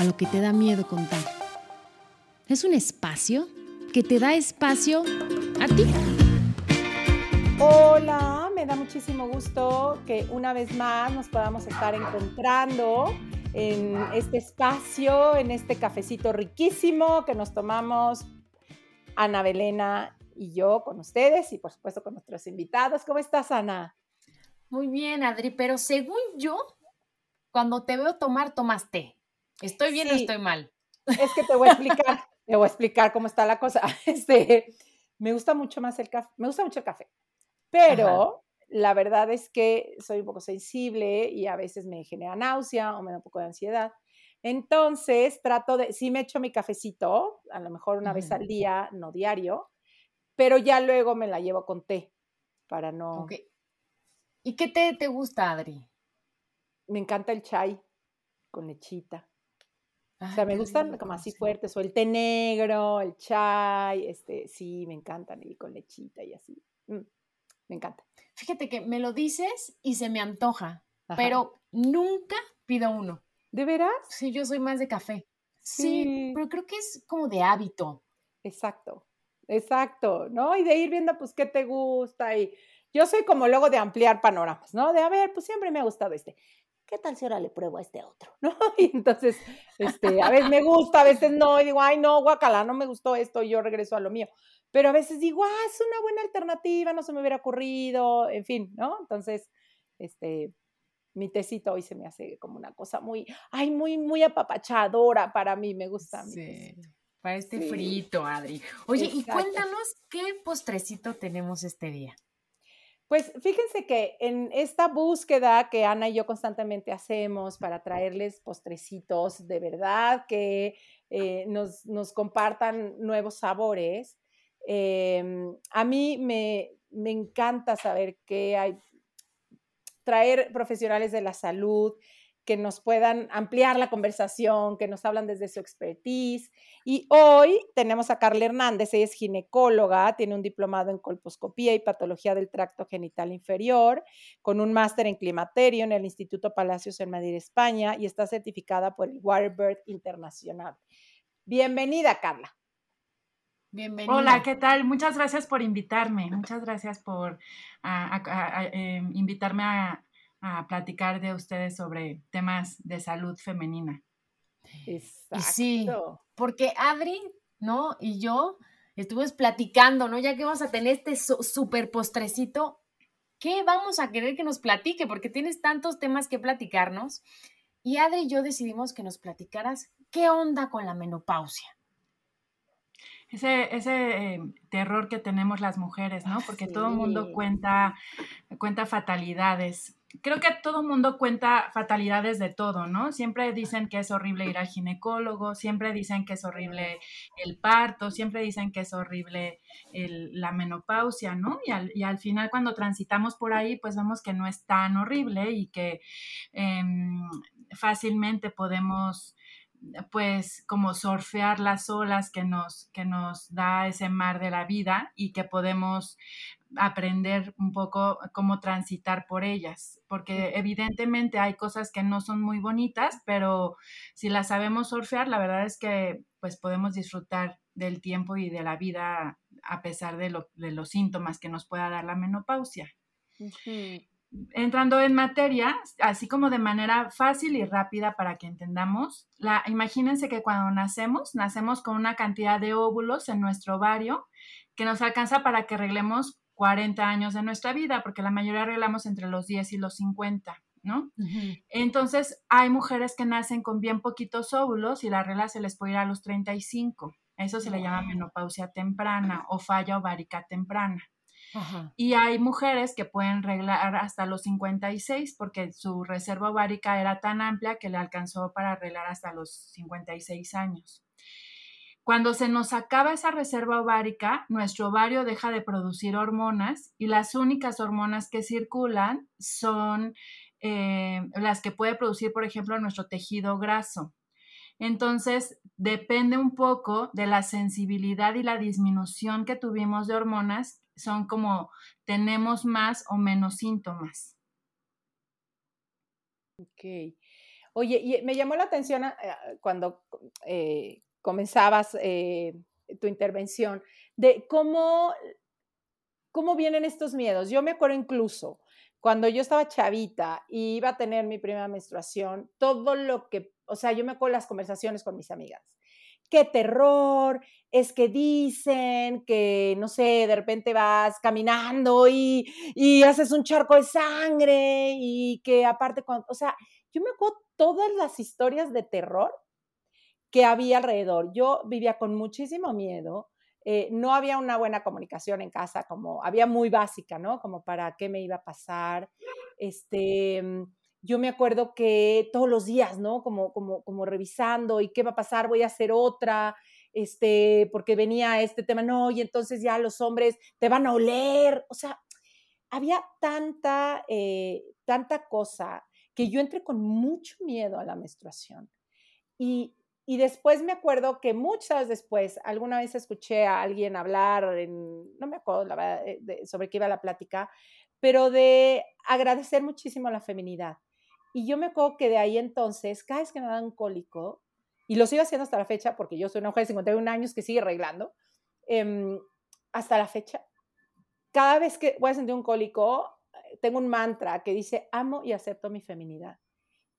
A lo que te da miedo contar. Es un espacio que te da espacio a ti. Hola, me da muchísimo gusto que una vez más nos podamos estar encontrando en este espacio, en este cafecito riquísimo que nos tomamos Ana Belena y yo con ustedes y por supuesto con nuestros invitados. ¿Cómo estás, Ana? Muy bien, Adri, pero según yo, cuando te veo tomar, tomas té. ¿Estoy bien o estoy mal? Es que te voy a explicar, te voy a explicar cómo está la cosa. Este, me gusta mucho más el café, me gusta mucho el café, pero la verdad es que soy un poco sensible y a veces me genera náusea o me da un poco de ansiedad. Entonces trato de, sí me echo mi cafecito, a lo mejor una vez al día, no diario, pero ya luego me la llevo con té para no... ¿Y qué té te gusta, Adri? Me encanta el chai con lechita. O sea, me gustan como así fuertes, o el té negro, el chai, este, sí, me encantan, y con lechita y así. Mm, me encanta. Fíjate que me lo dices y se me antoja, pero nunca pido uno. ¿De veras? Sí, yo soy más de café. Sí. pero creo que es como de hábito. Exacto, exacto, ¿no? Y de ir viendo, pues, qué te gusta. Y yo soy como luego de ampliar panoramas, ¿no? De, a ver, pues siempre me ha gustado este. ¿Qué tal si ahora le pruebo a este otro? ¿No? Y entonces, este, a veces me gusta, a veces no, y digo, ay, no, guacala, no me gustó esto, y yo regreso a lo mío pero a veces digo, ah, es una buena alternativa, no se me hubiera ocurrido, en fin, ¿no? Entonces, este, mi tecito hoy se me hace como una cosa muy, ay, muy, muy apapachadora para mí, me gusta. Sí, para este frito, Adri. Oye, y cuéntanos qué postrecito tenemos este día. Pues fíjense que en esta búsqueda que Ana y yo constantemente hacemos para traerles postrecitos de verdad que eh, nos, compartan nuevos sabores, Em, a mí me, me encanta saber que hay, traer profesionales de la salud que nos puedan ampliar la conversación, que nos hablan desde su expertise. Y hoy tenemos a Carla Hernández, ella es ginecóloga, tiene un diplomado en colposcopía y patología del tracto genital inferior, con un máster en climaterio en el Instituto Palacios en Madrid, España, y está certificada por el Waterbird Internacional. Bienvenida, Carla. Bienvenida. Hola, ¿qué tal? Muchas gracias por invitarme. Muchas gracias por em, invitarme a, platicar de ustedes sobre temas de salud femenina. Exacto. sí, porque Adri, ¿no? Y yo estuvimos platicando, ¿no? Ya que vamos a tener este súper postrecito, ¿qué vamos a querer que nos platique? Porque tienes tantos temas que platicarnos. Y Adri y yo decidimos que nos platicaras qué onda con la menopausia ese, ese eh, terror que tenemos las mujeres, ¿no? Porque todo el mundo cuenta, cuenta fatalidades. Creo que todo mundo cuenta fatalidades de todo, ¿no? Siempre dicen que es horrible ir al ginecólogo, siempre dicen que es horrible el parto, siempre dicen que es horrible la menopausia, ¿no? Y al, y al, final cuando transitamos por ahí, pues vemos que no es tan horrible y que em, fácilmente podemos pues como surfear las olas que nos, que nos da ese mar de la vida y que podemos aprender un poco cómo transitar por ellas, porque evidentemente hay cosas que no son muy bonitas, pero si las sabemos surfear, la verdad es que pues podemos disfrutar del tiempo y de la vida a pesar de, los síntomas que nos pueda dar la menopausia. Entrando en materia, así como de manera fácil y rápida para que entendamos, la, imagínense que cuando nacemos, nacemos con una cantidad de óvulos en nuestro ovario que nos alcanza para que arreglemos 40 años de nuestra vida, porque la mayoría arreglamos entre los 10 y los 50. ¿no? Entonces, hay mujeres que nacen con bien poquitos óvulos y la regla se les puede ir a los 35. Eso se le llama menopausia temprana o falla ovárica temprana. Y hay mujeres que pueden arreglar hasta los 56 porque su reserva ovárica era tan amplia que le alcanzó para arreglar hasta los 56 años. Cuando se nos acaba esa reserva ovárica, nuestro ovario deja de producir hormonas y las únicas hormonas que circulan son eh, las que puede producir, por ejemplo, nuestro tejido graso. Entonces, depende un poco de la sensibilidad y la disminución que tuvimos de hormonas, son como tenemos más o menos síntomas. Ok. Oye, y me llamó la atención eh, cuando eh, comenzabas eh, tu intervención, de cómo, cómo vienen estos miedos. Yo me acuerdo incluso cuando yo estaba chavita y iba a tener mi primera menstruación, todo lo que, o sea, yo me acuerdo las conversaciones con mis amigas. Qué terror, es que dicen que, no sé, de repente vas caminando y, y haces un charco de sangre y que aparte, cuando, o sea, yo me acuerdo todas las historias de terror que había alrededor. Yo vivía con muchísimo miedo, eh, no había una buena comunicación en casa, como había muy básica, ¿no? Como para qué me iba a pasar. Este, mm, yo me acuerdo que todos los días, ¿no? Como, como, como revisando y qué va a pasar, voy a hacer otra, este, porque venía este tema, no, y entonces ya los hombres te van a oler, o sea, había tanta, eh, tanta cosa que yo entré con mucho miedo a la menstruación. Y, y después me acuerdo que muchas después, alguna vez escuché a alguien hablar, no me acuerdo eh, sobre qué iba la plática, pero de agradecer muchísimo la feminidad. Y yo me acuerdo que de ahí entonces, cada vez que me dan un cólico, y lo sigo haciendo hasta la fecha, porque yo soy una mujer de 51 años que sigue arreglando, em, hasta la fecha, cada vez que voy a sentir un cólico, tengo un mantra que dice, amo y acepto mi feminidad.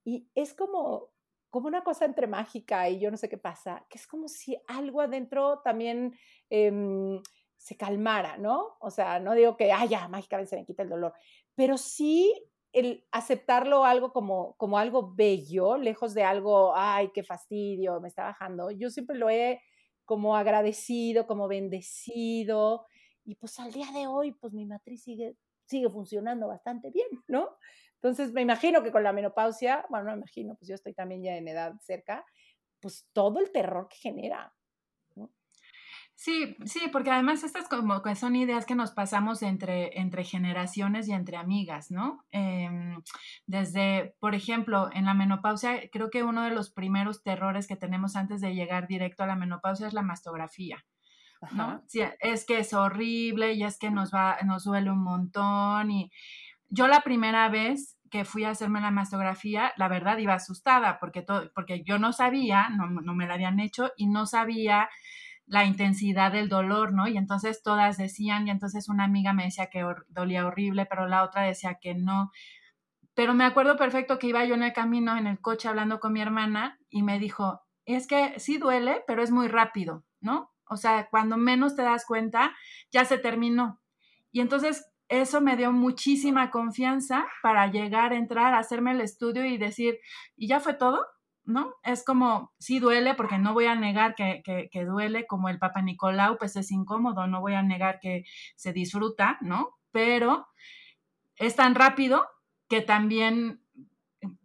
Y es como, como una cosa entre mágica y yo no sé qué pasa, que es como si algo adentro también em, se calmara, ¿no? O sea, no digo que, ah, ya, mágicamente se me quita el dolor, pero sí el aceptarlo algo como, como algo bello, lejos de algo, ay, qué fastidio, me está bajando. Yo siempre lo he como agradecido, como bendecido, y pues al día de hoy, pues mi matriz sigue, sigue funcionando bastante bien, ¿no? Entonces, me imagino que con la menopausia, bueno, no me imagino, pues yo estoy también ya en edad cerca, pues todo el terror que genera. Sí, sí, porque además estas como que son ideas que nos pasamos entre, entre generaciones y entre amigas, ¿no? Em, desde, por ejemplo, en la menopausia, creo que uno de los primeros terrores que tenemos antes de llegar directo a la menopausia es la mastografía. ¿no? Sí, es que es horrible y es que nos va, nos duele un montón y yo la primera vez que fui a hacerme la mastografía, la verdad iba asustada porque, todo, porque yo no sabía, no, me la habían hecho y no sabía la intensidad del dolor, ¿no? Y entonces todas decían, y entonces una amiga me decía que dolía horrible, pero la otra decía que no. Pero me acuerdo perfecto que iba yo en el camino, en el coche, hablando con mi hermana y me dijo, es que sí duele, pero es muy rápido, ¿no? O sea, cuando menos te das cuenta, ya se terminó. Y entonces eso me dio muchísima confianza para llegar, entrar, hacerme el estudio y decir, ¿y ya fue todo? ¿No? Es como, sí duele, porque no voy a negar que, que, duele, como el Papa Nicolau, pues es incómodo, no voy a negar que se disfruta, ¿no? Pero es tan rápido que también,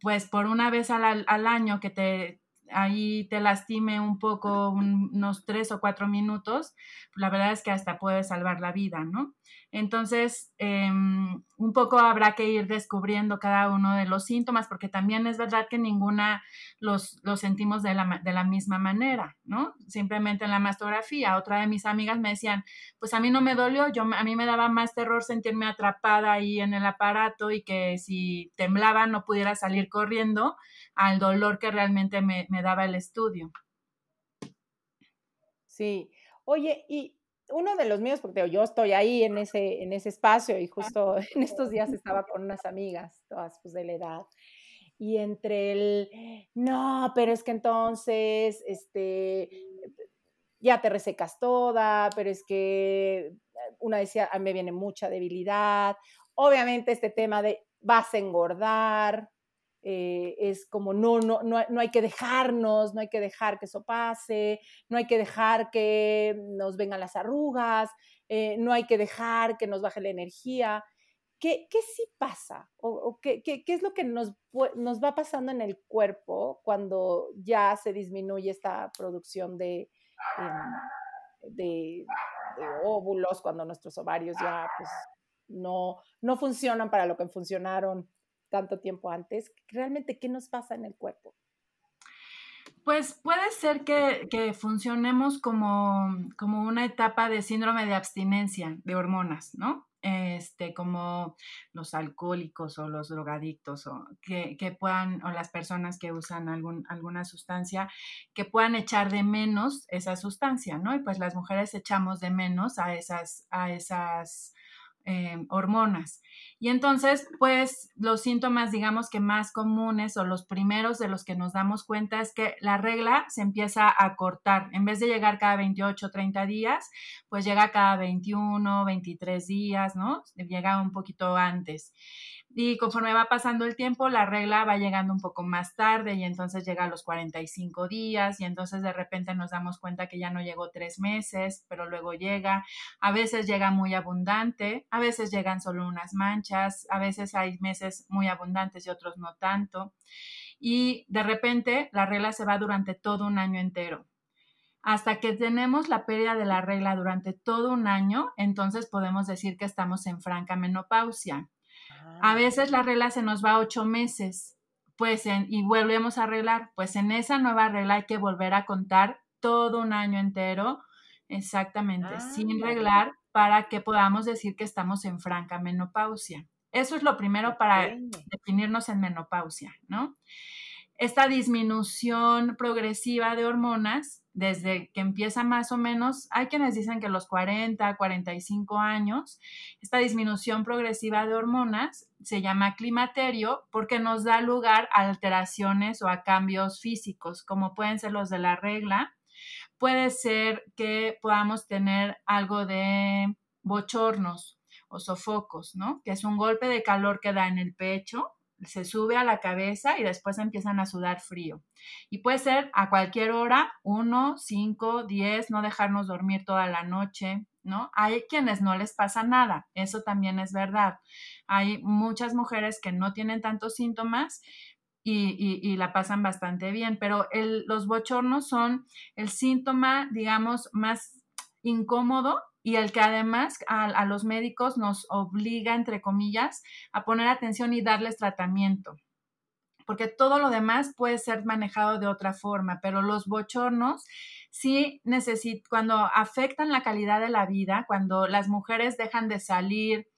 pues por una vez al, al año que te, ahí te lastime un poco, unos tres o cuatro minutos, la verdad es que hasta puede salvar la vida, ¿no? Entonces, em, un poco habrá que ir descubriendo cada uno de los síntomas, porque también es verdad que ninguna los, los sentimos de la, de la misma manera, ¿no? Simplemente en la mastografía, otra de mis amigas me decían, pues a mí no me dolió, yo, a mí me daba más terror sentirme atrapada ahí en el aparato y que si temblaba no pudiera salir corriendo al dolor que realmente me, me daba el estudio. Sí. Oye, y uno de los míos, porque yo estoy ahí en ese, en ese espacio y justo en estos días estaba con unas amigas, todas pues de la edad, y entre el, no, pero es que entonces, este, ya te resecas toda, pero es que una decía, a mí me viene mucha debilidad, obviamente este tema de vas a engordar, eh, es como no, no, no, no, hay que dejarnos, no hay que dejar que eso pase, no hay que dejar que nos vengan las arrugas, eh, no hay que dejar que nos baje la energía. ¿Qué, qué sí pasa? ¿O, qué, qué, qué, es lo que nos, nos va pasando en el cuerpo cuando ya se disminuye esta producción de, em, de, de óvulos, cuando nuestros ovarios ya pues, no, no funcionan para lo que funcionaron tanto tiempo antes, realmente qué nos pasa en el cuerpo. Pues puede ser que, funcionemos como, como, una etapa de síndrome de abstinencia de hormonas, ¿no? Este, como los alcohólicos o los drogadictos o que, puedan, o las personas que usan algún, alguna sustancia, que puedan echar de menos esa sustancia, ¿no? Y pues las mujeres echamos de menos a esas, a esas Em, hormonas. Y entonces, pues los síntomas, digamos que más comunes o los primeros de los que nos damos cuenta es que la regla se empieza a cortar. En vez de llegar cada 28 o 30 días, pues llega cada 21, 23 días, ¿no? Llega un poquito antes. Y conforme va pasando el tiempo, la regla va llegando un poco más tarde y entonces llega a los 45 días y entonces de repente nos damos cuenta que ya no llegó tres meses, pero luego llega. A veces llega muy abundante, a veces llegan solo unas manchas, a veces hay meses muy abundantes y otros no tanto. Y de repente la regla se va durante todo un año entero. Hasta que tenemos la pérdida de la regla durante todo un año, entonces podemos decir que estamos en franca menopausia. A veces la regla se nos va ocho meses, pues y volvemos a arreglar. Pues en esa nueva regla hay que volver a contar todo un año entero, exactamente, ah, sin reglar, para que podamos decir que estamos en franca menopausia. Eso es lo primero para definirnos en menopausia, ¿no? esta disminución progresiva de hormonas, desde que empieza más o menos, hay quienes dicen que los 40, 45 años, esta disminución progresiva de hormonas se llama climaterio porque nos da lugar a alteraciones o a cambios físicos, como pueden ser los de la regla. Puede ser que podamos tener algo de bochornos o sofocos, ¿no? Que es un golpe de calor que da en el pecho se sube a la cabeza y después empiezan a sudar frío. Y puede ser a cualquier hora, uno, cinco, diez, no dejarnos dormir toda la noche, ¿no? Hay quienes no les pasa nada, eso también es verdad. Hay muchas mujeres que no tienen tantos síntomas, y, la pasan bastante bien, pero los bochornos son el síntoma, digamos, más incómodo y el que además a, los médicos nos obliga, entre comillas, a poner atención y darles tratamiento porque todo lo demás puede ser manejado de otra forma, pero los bochornos sí necesitan, cuando afectan la calidad de la vida, cuando las mujeres dejan de salir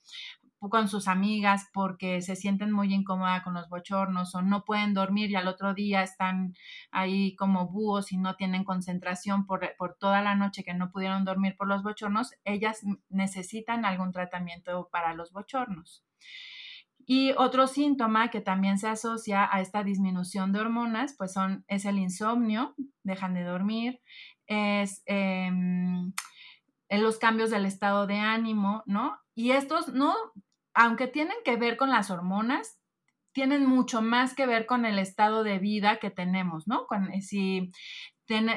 con sus amigas porque se sienten muy incómodas con los bochornos o no pueden dormir y al otro día están ahí como búhos y no tienen concentración por, por toda la noche que no pudieron dormir por los bochornos, ellas necesitan algún tratamiento para los bochornos. Y otro síntoma que también se asocia a esta disminución de hormonas, pues son, es el insomnio, dejan de dormir, es em, los cambios del estado de ánimo, ¿no? Y estos no aunque tienen que ver con las hormonas, tienen mucho más que ver con el estado de vida que tenemos, ¿no? Eh, si,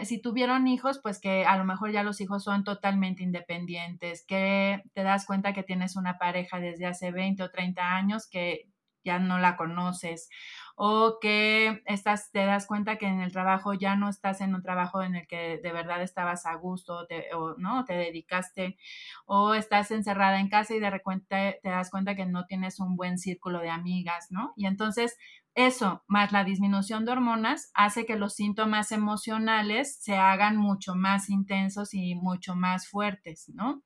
si tuvieron hijos, pues que a lo mejor ya los hijos son totalmente independientes, que te das cuenta que tienes una pareja desde hace 20 o 30 años que ya no la conoces o que estás, te das cuenta que en el trabajo ya no estás en un trabajo en el que de verdad estabas a gusto o no te dedicaste o estás encerrada en casa y de repente te das cuenta que no tienes un buen círculo de amigas, ¿no? Y entonces eso, más la disminución de hormonas, hace que los síntomas emocionales se hagan mucho más intensos y mucho más fuertes, ¿no?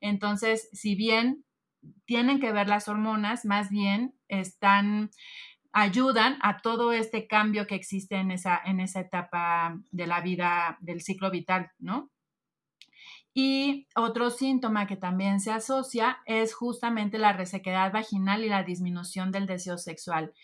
Entonces, si bien tienen que ver las hormonas, más bien están ayudan a todo este cambio que existe en esa, en esa etapa de la vida, del ciclo vital, ¿no? Y otro síntoma que también se asocia es justamente la resequedad vaginal y la disminución del deseo sexual.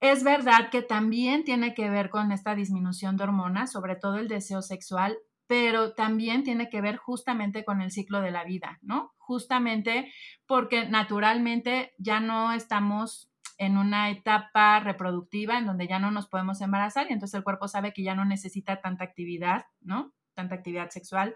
Es verdad que también tiene que ver con esta disminución de hormonas, sobre todo el deseo sexual, pero también tiene que ver justamente con el ciclo de la vida, ¿no? Justamente porque naturalmente ya no estamos en una etapa reproductiva en donde ya no nos podemos embarazar y entonces el cuerpo sabe que ya no necesita tanta actividad, ¿no? Tanta actividad sexual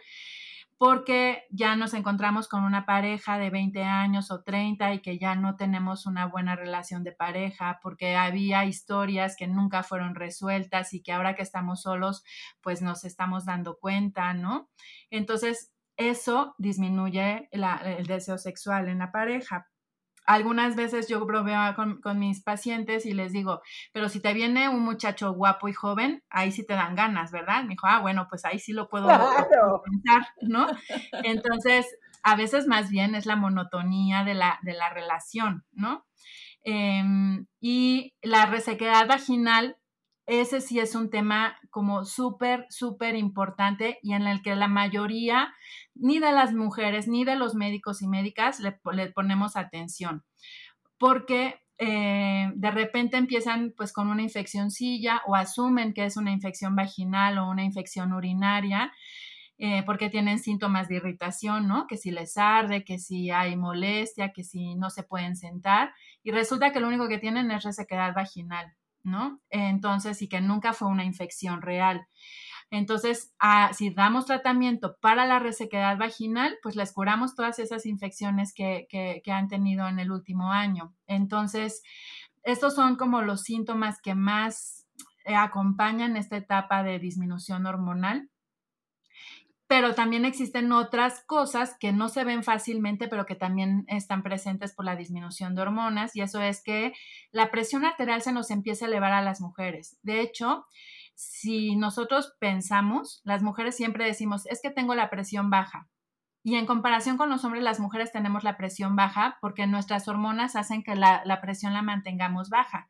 porque ya nos encontramos con una pareja de 20 años o 30 y que ya no tenemos una buena relación de pareja, porque había historias que nunca fueron resueltas y que ahora que estamos solos, pues nos estamos dando cuenta, ¿no? Entonces, eso disminuye el deseo sexual en la pareja algunas veces yo bromeo con, con, mis pacientes y les digo, pero si te viene un muchacho guapo y joven, ahí sí te dan ganas, ¿verdad? Me dijo, ah, bueno, pues ahí sí lo puedo pensar, ¿no? Entonces, a veces más bien es la monotonía de la, de la relación, ¿no? Em, y la resequedad vaginal ese sí es un tema como súper, súper importante y en el que la mayoría, ni de las mujeres, ni de los médicos y médicas, le, ponemos atención. Porque eh, de repente empiezan pues con una infeccióncilla o asumen que es una infección vaginal o una infección urinaria. Eh, porque tienen síntomas de irritación, ¿no? Que si les arde, que si hay molestia, que si no se pueden sentar. Y resulta que lo único que tienen es resequedad vaginal. ¿No? Entonces, y que nunca fue una infección real. Entonces, ah, si damos tratamiento para la resequedad vaginal, pues les curamos todas esas infecciones que, que, han tenido en el último año. Entonces, estos son como los síntomas que más eh, acompañan esta etapa de disminución hormonal pero también existen otras cosas que no se ven fácilmente, pero que también están presentes por la disminución de hormonas, y eso es que la presión arterial se nos empieza a elevar a las mujeres. De hecho, si nosotros pensamos, las mujeres siempre decimos, es que tengo la presión baja, y en comparación con los hombres, las mujeres tenemos la presión baja porque nuestras hormonas hacen que la, presión la mantengamos baja,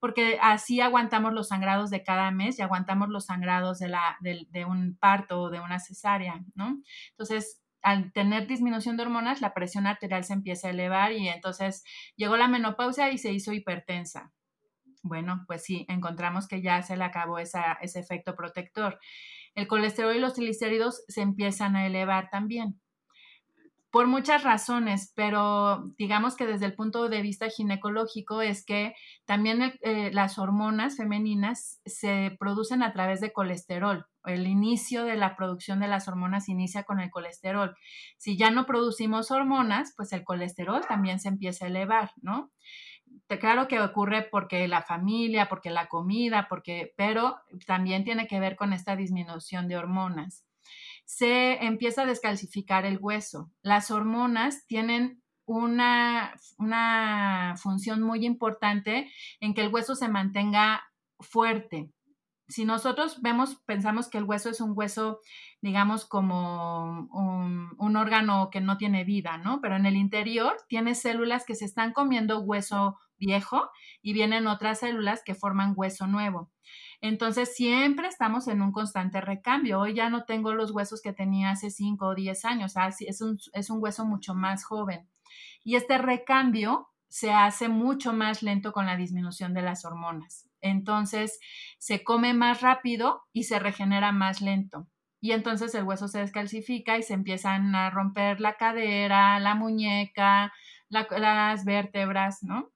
porque así aguantamos los sangrados de cada mes y aguantamos los sangrados de, la, de, un parto o de una cesárea, ¿no? Entonces, al tener disminución de hormonas, la presión arterial se empieza a elevar y entonces llegó la menopausia y se hizo hipertensa. Bueno, pues sí, encontramos que ya se le acabó ese efecto protector. El colesterol y los triglicéridos se empiezan a elevar también por muchas razones, pero digamos que desde el punto de vista ginecológico es que también eh, las hormonas femeninas se producen a través de colesterol. El inicio de la producción de las hormonas inicia con el colesterol. Si ya no producimos hormonas, pues el colesterol también se empieza a elevar, ¿no? Claro que ocurre porque la familia, porque la comida, porque, pero también tiene que ver con esta disminución de hormonas se empieza a descalcificar el hueso. Las hormonas tienen una, una función muy importante en que el hueso se mantenga fuerte. Si nosotros vemos, pensamos que el hueso es un hueso, digamos, como un, un, órgano que no tiene vida, ¿no? Pero en el interior tiene células que se están comiendo hueso viejo y vienen otras células que forman hueso nuevo. Entonces, siempre estamos en un constante recambio. Hoy ya no tengo los huesos que tenía hace 5 o 10 años, es, un, es un hueso mucho más joven. Y este recambio se hace mucho más lento con la disminución de las hormonas. Entonces, se come más rápido y se regenera más lento. Y entonces el hueso se descalcifica y se empiezan a romper la cadera, la muñeca, las vértebras, ¿no?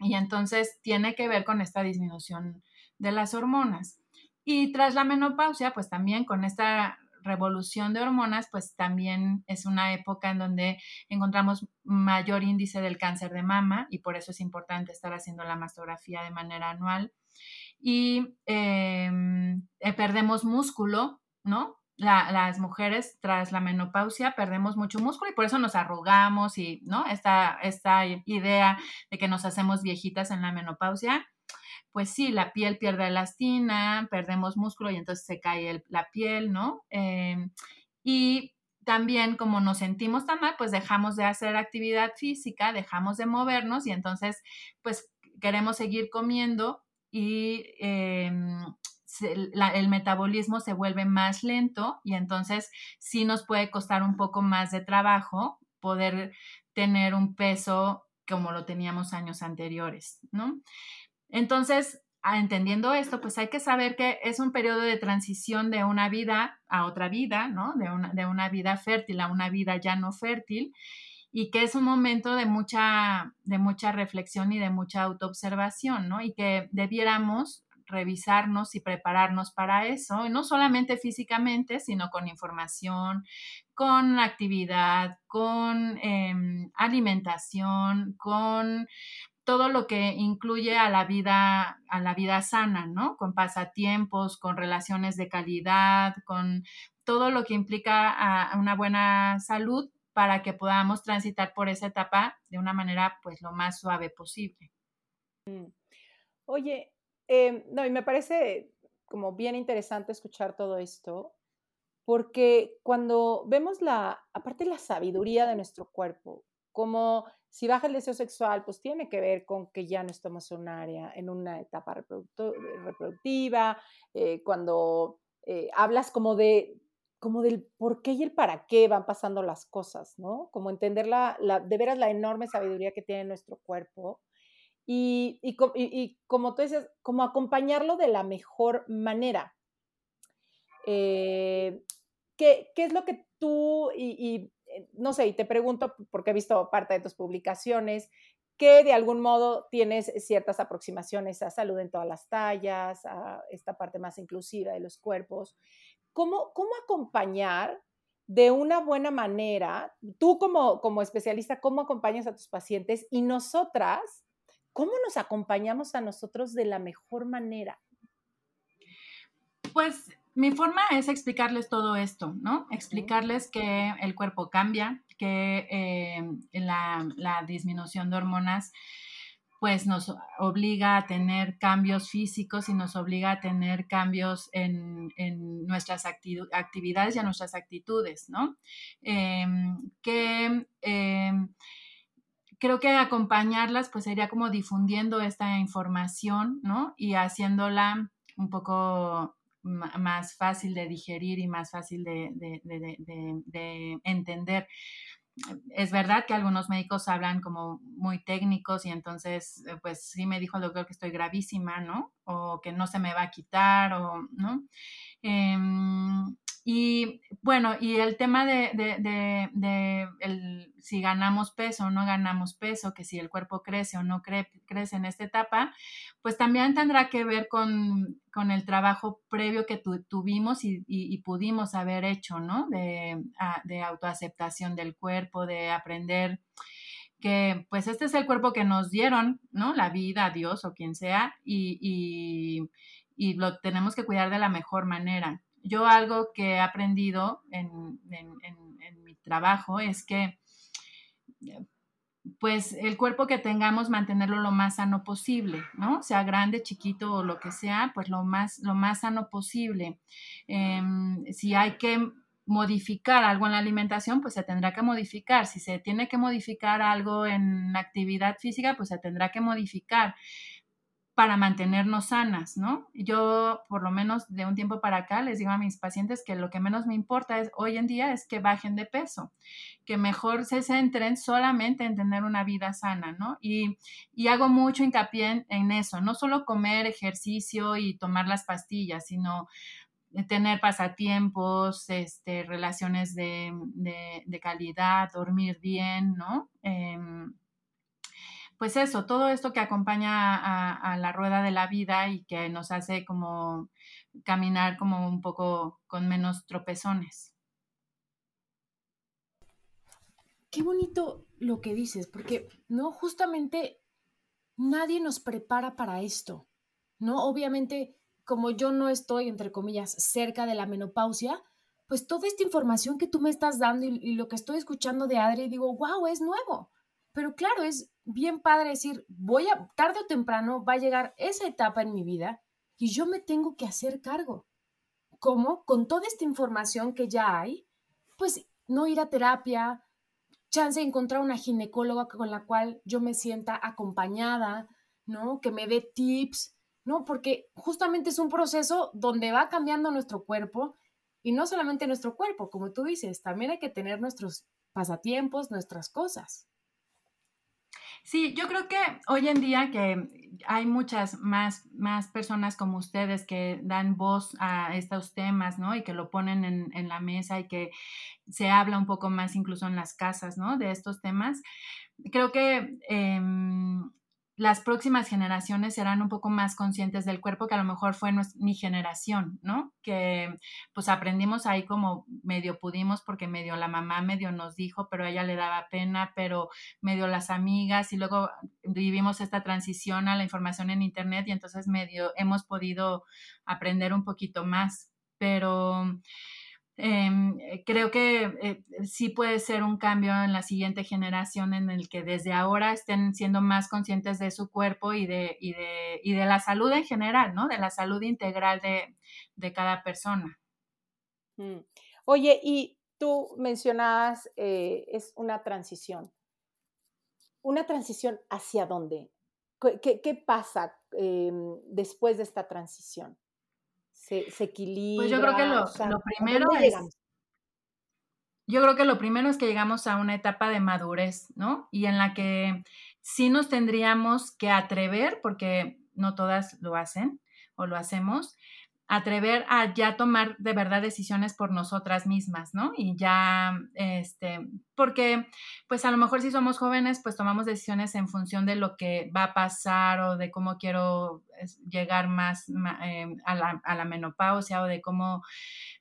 Y entonces tiene que ver con esta disminución de las hormonas. Y tras la menopausia, pues también con esta revolución de hormonas, pues también es una época en donde encontramos mayor índice del cáncer de mama y por eso es importante estar haciendo la mastografía de manera anual. Y em, eh, perdemos músculo, ¿no? las mujeres tras la menopausia perdemos mucho músculo y por eso nos arrugamos y, ¿no? Esta, esta idea de que nos hacemos viejitas en la menopausia pues sí, la piel pierde elastina, perdemos músculo y entonces se cae la piel, ¿no? Em, y también como nos sentimos tan mal, pues dejamos de hacer actividad física, dejamos de movernos y entonces pues queremos seguir comiendo y em, el metabolismo se vuelve más lento y entonces sí nos puede costar un poco más de trabajo poder tener un peso como lo teníamos años anteriores, ¿no? Entonces, entendiendo esto, pues hay que saber que es un periodo de transición de una vida a otra vida, ¿no? De una, de una vida fértil a una vida ya no fértil. y que es un momento de mucha, de mucha reflexión y de mucha autoobservación, ¿no? Y que debiéramos revisarnos y prepararnos para eso, y no solamente físicamente, sino con información, con actividad, con em, alimentación, con todo lo que incluye a la vida, a la vida sana, ¿no? Con pasatiempos, con relaciones de calidad, con todo lo que implica una buena salud para que podamos transitar por esa etapa de una manera pues lo más suave posible. Mm. Oye, em, no, y me parece como bien interesante escuchar todo esto, porque cuando vemos la, aparte la sabiduría de nuestro cuerpo, como si baja el deseo sexual, pues tiene que ver con que ya no estamos en, un área, en una etapa reproductiva, eh, cuando eh, hablas como de como del por qué y el para qué van pasando las cosas, ¿no? Como entender la, de veras la enorme sabiduría que tiene nuestro cuerpo y, y, como tú dices, como acompañarlo de la mejor manera. Eh, ¿qué, ¿qué, es lo que tú, y, no sé, y te pregunto, porque he visto parte de tus publicaciones, que de algún modo tienes ciertas aproximaciones a salud en todas las tallas, a esta parte más inclusiva de los cuerpos. ¿Cómo, cómo acompañar de una buena manera, tú como, como especialista, cómo acompañas a tus pacientes y nosotras, cómo nos acompañamos a nosotros de la mejor manera? Pues mi forma es explicarles todo esto, ¿no? Explicarles que el cuerpo cambia, que eh, la, la, disminución de hormonas pues nos obliga a tener cambios físicos y nos obliga a tener cambios en, nuestras actividades y a nuestras actitudes, ¿no? Em, que em, creo que acompañarlas pues sería como difundiendo esta información, ¿no? Y haciéndola un poco más fácil de digerir y más fácil de, de entender es verdad que algunos médicos hablan como muy técnicos y entonces, eh, pues sí me dijo el doctor que estoy gravísima, ¿no? O que no se me va a quitar, o, ¿no? Em, y bueno, y el tema de, si ganamos peso o no ganamos peso, que si el cuerpo crece o no crece en esta etapa, pues también tendrá que ver con, el trabajo previo que tuvimos y, pudimos haber hecho, ¿no? De, autoaceptación del cuerpo, de aprender que pues este es el cuerpo que nos dieron, ¿no? La vida, Dios o quien sea, y, y lo tenemos que cuidar de la mejor manera yo algo que he aprendido en, mi trabajo es que pues el cuerpo que tengamos mantenerlo lo más sano posible, ¿no? Sea grande, chiquito o lo que sea, pues lo más, lo más sano posible. Em, si hay que modificar algo en la alimentación, pues se tendrá que modificar. Si se tiene que modificar algo en actividad física, pues se tendrá que modificar para mantenernos sanas, ¿no? Yo, por lo menos de un tiempo para acá, les digo a mis pacientes que lo que menos me importa es, hoy en día es que bajen de peso, que mejor se centren solamente en tener una vida sana, ¿no? Y, hago mucho hincapié en, eso, no solo comer ejercicio y tomar las pastillas, sino tener pasatiempos, este, relaciones de, calidad, dormir bien, ¿no? Em, pues eso, todo esto que acompaña a, la rueda de la vida y que nos hace como caminar como un poco con menos tropezones. Qué bonito lo que dices, porque no, justamente nadie nos prepara para esto, ¿no? Obviamente, como yo no estoy, entre comillas, cerca de la menopausia, pues toda esta información que tú me estás dando y, lo que estoy escuchando de Adri, digo, wow, es nuevo. Pero claro, es bien padre decir, voy a, tarde o temprano va a llegar esa etapa en mi vida y yo me tengo que hacer cargo. ¿Cómo? Con toda esta información que ya hay, pues no ir a terapia, chance de encontrar una ginecóloga con la cual yo me sienta acompañada, ¿no? Que me dé tips, ¿no? Porque justamente es un proceso donde va cambiando nuestro cuerpo y no solamente nuestro cuerpo, como tú dices, también hay que tener nuestros pasatiempos, nuestras cosas. Sí, yo creo que hoy en día que hay muchas más, más personas como ustedes que dan voz a estos temas, ¿no? Y que lo ponen en, la mesa y que se habla un poco más incluso en las casas, ¿no? De estos temas. Creo que em, las próximas generaciones serán un poco más conscientes del cuerpo que a lo mejor fue mi generación, ¿no? Que pues aprendimos ahí como medio pudimos porque medio la mamá medio nos dijo, pero a ella le daba pena, pero medio las amigas y luego vivimos esta transición a la información en internet y entonces medio hemos podido aprender un poquito más, pero eh, creo que eh, sí puede ser un cambio en la siguiente generación en el que desde ahora estén siendo más conscientes de su cuerpo y de, y de, y de la salud en general, ¿no? De la salud integral de, de cada persona. Mm. Oye, y tú mencionabas, eh, es una transición. ¿Una transición hacia dónde? ¿Qué, qué pasa em, después de esta transición? Se, equilibra. Pues yo creo que lo, primero es... Yo creo que lo primero es que llegamos a una etapa de madurez, ¿no? Y en la que sí nos tendríamos que atrever, porque no todas lo hacen o lo hacemos, atrever a ya tomar de verdad decisiones por nosotras mismas, ¿no? Y ya, este, porque pues a lo mejor si somos jóvenes, pues tomamos decisiones en función de lo que va a pasar o de cómo quiero llegar más eh, a, la, a la menopausia o de cómo,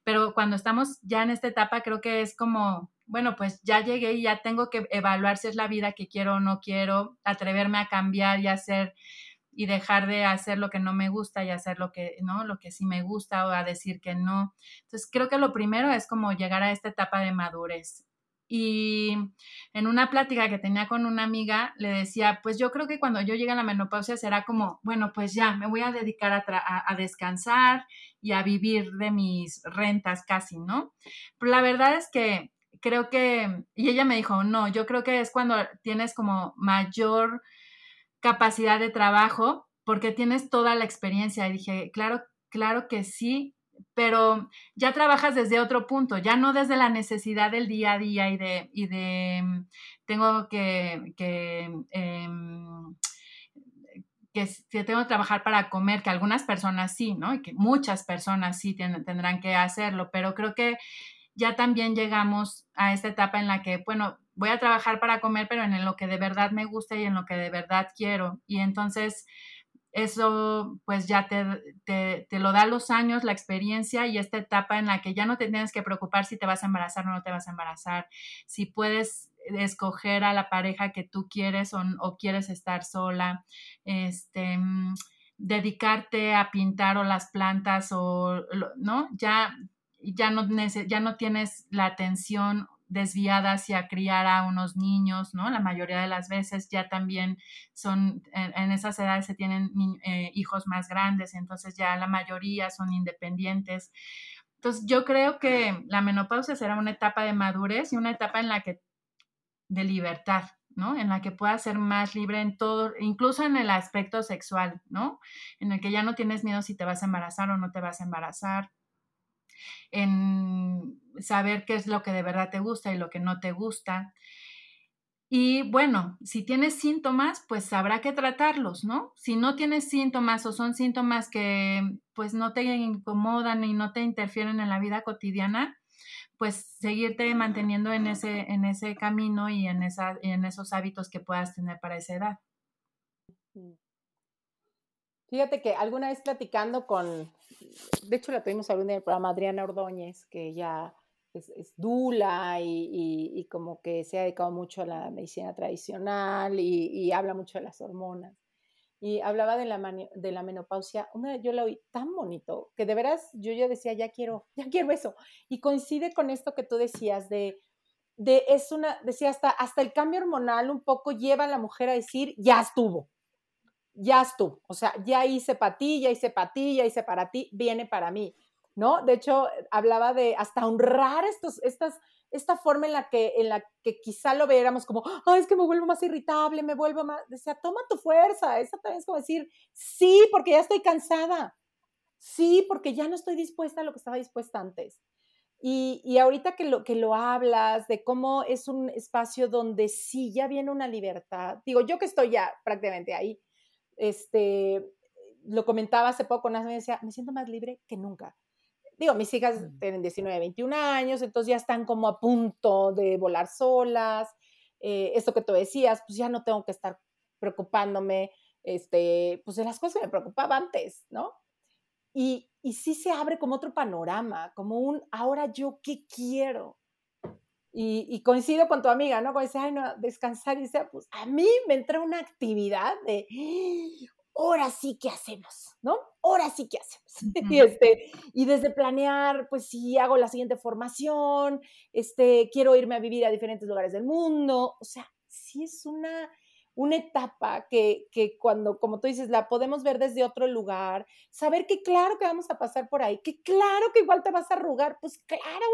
pero cuando estamos ya en esta etapa, creo que es como, bueno, pues ya llegué y ya tengo que evaluar si es la vida que quiero o no quiero, atreverme a cambiar y hacer y dejar de hacer lo que no me gusta y hacer lo que, ¿no? Lo que sí me gusta o a decir que no. Entonces, creo que lo primero es como llegar a esta etapa de madurez. Y en una plática que tenía con una amiga, le decía, pues yo creo que cuando yo llegue a la menopausia será como, bueno, pues ya, me voy a dedicar a, a descansar y a vivir de mis rentas casi, ¿no? Pero la verdad es que creo que, y ella me dijo, no, yo creo que es cuando tienes como mayor capacidad de trabajo porque tienes toda la experiencia. Y dije, claro, claro que sí, pero ya trabajas desde otro punto, ya no desde la necesidad del día a día y de, y de mm, tengo que, que, em, que, tengo que trabajar para comer, que algunas personas sí, ¿no? Y que muchas personas sí tendrán que hacerlo, pero creo que ya también llegamos a esta etapa en la que, bueno, voy a trabajar para comer, pero en lo que de verdad me gusta y en lo que de verdad quiero. Y entonces eso pues ya te, te, lo da los años, la experiencia y esta etapa en la que ya no te tienes que preocupar si te vas a embarazar o no te vas a embarazar, si puedes escoger a la pareja que tú quieres o, o quieres estar sola, este, mm, dedicarte a pintar o las plantas o, ¿no? Ya, ya, no, ya no tienes la atención desviada hacia criar a unos niños, ¿no? La mayoría de las veces ya también son, en, esas edades se tienen eh, hijos más grandes, entonces ya la mayoría son independientes. Entonces yo creo que la menopausia será una etapa de madurez y una etapa en la que, de libertad, ¿no? En la que puedas ser más libre en todo, incluso en el aspecto sexual, ¿no? En el que ya no tienes miedo si te vas a embarazar o no te vas a embarazar, en saber qué es lo que de verdad te gusta y lo que no te gusta. Y bueno, si tienes síntomas, pues habrá que tratarlos, ¿no? Si no tienes síntomas o son síntomas que pues no te incomodan y no te interfieren en la vida cotidiana, pues seguirte manteniendo en ese, en ese camino y en, en esos hábitos que puedas tener para esa edad. Fíjate que alguna vez platicando con, de hecho la tuvimos hablando en el programa Adriana Ordóñez, que ya es, dula y, como que se ha dedicado mucho a la medicina tradicional y, habla mucho de las hormonas. Y hablaba de la, de la menopausia. Una yo la oí tan bonito que de veras yo ya decía, ya quiero, ya quiero eso. Y coincide con esto que tú decías de, de es una, decía, hasta, hasta el cambio hormonal un poco lleva a la mujer a decir, ya estuvo ya estuvo, o sea, ya hice para ti, ya hice para ti, ya hice para ti, viene para mí, ¿no? De hecho, hablaba de hasta honrar estos, estas, esta forma en la que, en la que quizá lo viéramos como, ay, es que me vuelvo más irritable, me vuelvo más, decía, toma tu fuerza, esa también es como decir, sí, porque ya estoy cansada, sí, porque ya no estoy dispuesta a lo que estaba dispuesta antes. Y, y, ahorita que lo, que lo hablas, de cómo es un espacio donde sí ya viene una libertad, digo, yo que estoy ya prácticamente ahí, este, lo comentaba hace poco, una me decía, me siento más libre que nunca. Digo, mis hijas mm. tienen 19, 21 años, entonces ya están como a punto de volar solas. Eh, esto que tú decías, pues ya no tengo que estar preocupándome, este, pues de las cosas que me preocupaban antes, ¿no? Y, y sí se abre como otro panorama, como un, ahora yo qué quiero. Y, y, coincido con tu amiga, ¿no? Cuando dice, ay, no, descansar, y dice, pues a mí me entra una actividad de, ahora sí que hacemos, ¿no? Ahora sí que hacemos. y, este, y desde planear, pues si hago la siguiente formación, este, quiero irme a vivir a diferentes lugares del mundo, o sea, sí es una, una etapa que, que cuando, como tú dices, la podemos ver desde otro lugar, saber que claro que vamos a pasar por ahí, que claro que igual te vas a arrugar, pues claro,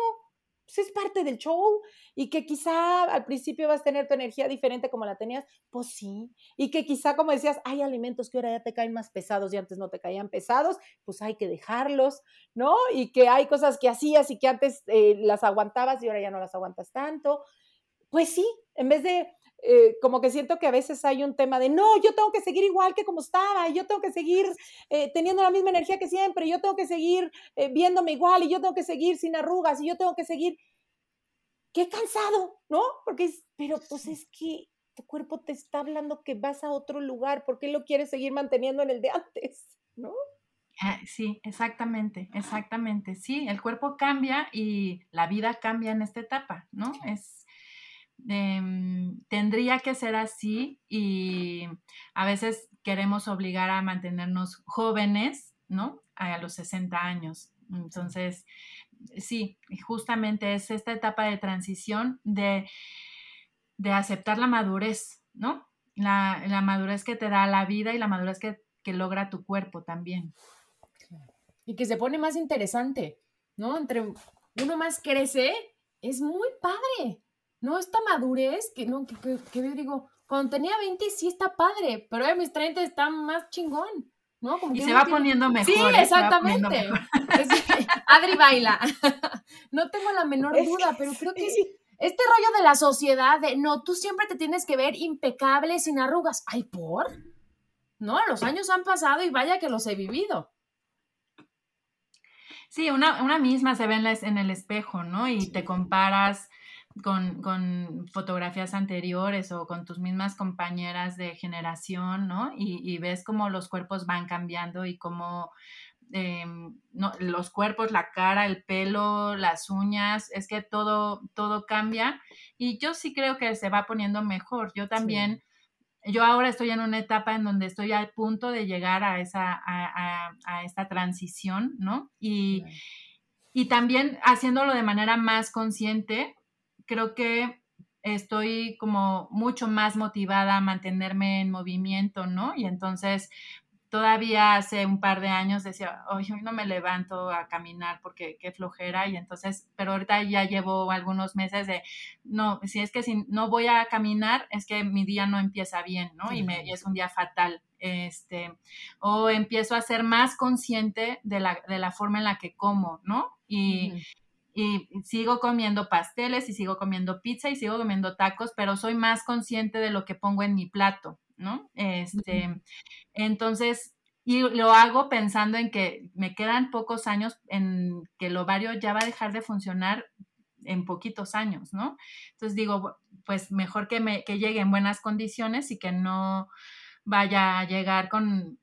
pues es parte del show y que quizá al principio vas a tener tu energía diferente como la tenías, pues sí, y que quizá como decías, hay alimentos que ahora ya te caen más pesados y antes no te caían pesados, pues hay que dejarlos, ¿no? Y que hay cosas que hacías y que antes eh, las aguantabas y ahora ya no las aguantas tanto. Pues sí, en vez de eh, como que siento que a veces hay un tema de, no, yo tengo que seguir igual que como estaba, y yo tengo que seguir eh, teniendo la misma energía que siempre, y yo tengo que seguir eh, viéndome igual, y yo tengo que seguir sin arrugas, y yo tengo que seguir, qué cansado, ¿no? Porque, es, pero pues es que tu cuerpo te está hablando que vas a otro lugar, ¿por qué lo quieres seguir manteniendo en el de antes, ¿no? Ah, sí, exactamente, exactamente. Sí, el cuerpo cambia y la vida cambia en esta etapa, ¿no? Es, Em, tendría que ser así y a veces queremos obligar a mantenernos jóvenes, ¿no? A los 60 años. Entonces, sí, justamente es esta etapa de transición de, de aceptar la madurez, ¿no? La, la, madurez que te da la vida y la madurez que, que logra tu cuerpo también. Y que se pone más interesante, ¿no? Entre uno más crece, es muy padre no, esta madurez, que no, que, que, digo, cuando tenía 20 sí está padre, pero a mis 30 está más chingón. ¿no? y se va poniendo mejor. Sí, ¿eh? exactamente. Adri baila. no tengo la menor duda, pero creo que es este rollo de la sociedad de no, tú siempre te tienes que ver impecable, sin arrugas. Ay, ¿por? No, los años han pasado y vaya que los he vivido. Sí, una, una misma se ve en, en el espejo, ¿no? Y te comparas con, con, fotografías anteriores o con tus mismas compañeras de generación, ¿no? Y, ves cómo los cuerpos van cambiando y cómo em, no, los cuerpos, la cara, el pelo, las uñas, es que todo, todo cambia y yo sí creo que se va poniendo mejor. Yo también, yo ahora estoy en una etapa en donde estoy al punto de llegar a, esa, a, a, esta transición, ¿no? Y, y también haciéndolo de manera más consciente, creo que estoy como mucho más motivada a mantenerme en movimiento, ¿no? Y entonces todavía hace un par de años decía, hoy no me levanto a caminar porque qué flojera y entonces, pero ahorita ya llevo algunos meses de, no, si es que si no voy a caminar, es que mi día no empieza bien, ¿no? Y, me, es un día fatal. Este, o empiezo a ser más consciente de la, de la forma en la que como, ¿no? Y, y sigo comiendo pasteles y sigo comiendo pizza y sigo comiendo tacos, pero soy más consciente de lo que pongo en mi plato, ¿no? Este, entonces, y lo hago pensando en que me quedan pocos años en que el ovario ya va a dejar de funcionar en poquitos años, ¿no? Entonces digo, pues mejor que, me, que llegue en buenas condiciones y que no vaya a llegar con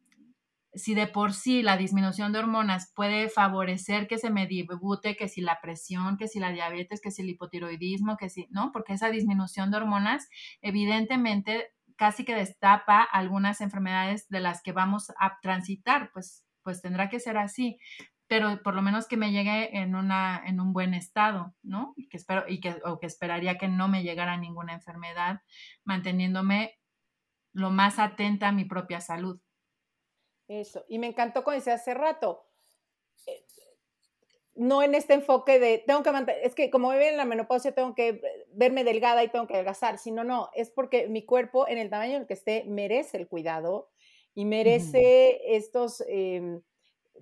si de por sí la disminución de hormonas puede favorecer que se me debute, que si la presión, que si la diabetes, que si el hipotiroidismo, que si, ¿no? Porque esa disminución de hormonas evidentemente casi que destapa algunas enfermedades de las que vamos a transitar, pues, pues tendrá que ser así, pero por lo menos que me llegue en, una, en un buen estado, ¿no? Y que espero, y que, o que esperaría que no me llegara ninguna enfermedad, manteniéndome lo más atenta a mi propia salud. Eso. Y me encantó como decía hace rato, eh, no en este enfoque de tengo que mantener, es que como me en la menopausia tengo que verme delgada y tengo que adelgazar, sino no, es porque mi cuerpo en el tamaño en el que esté merece el cuidado y merece estos, em,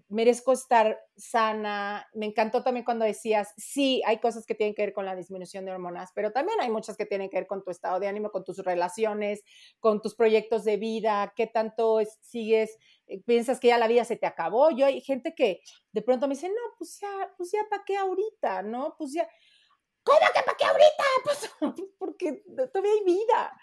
merezco estar sana. Me encantó también cuando decías, sí, hay cosas que tienen que ver con la disminución de hormonas, pero también hay muchas que tienen que ver con tu estado de ánimo, con tus relaciones, con tus proyectos de vida, qué tanto sigues, eh, piensas que ya la vida se te acabó. Yo hay gente que de pronto me dice, no, pues ya, pues ya, ¿para qué ahorita? ¿No? Pues ya, ¿cómo que para qué ahorita? Pues porque todavía hay vida.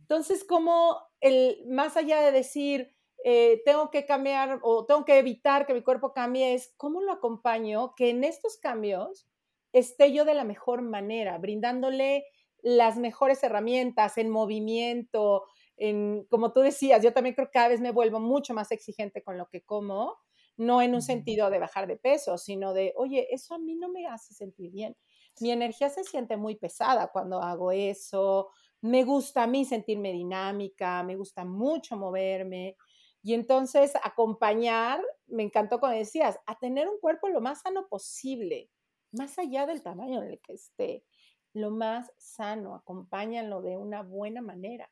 Entonces, como el, más allá de decir, eh, tengo que cambiar o tengo que evitar que mi cuerpo cambie, es cómo lo acompaño que en estos cambios esté yo de la mejor manera, brindándole las mejores herramientas en movimiento, en, como tú decías, yo también creo que cada vez me vuelvo mucho más exigente con lo que como, no en un sentido de bajar de peso, sino de, oye, eso a mí no me hace sentir bien. Mi energía se siente muy pesada cuando hago eso, me gusta a mí sentirme dinámica, me gusta mucho moverme. Y entonces acompañar, me encantó cuando decías, a tener un cuerpo lo más sano posible, más allá del tamaño en el que esté, lo más sano, acompáñanlo de una buena manera.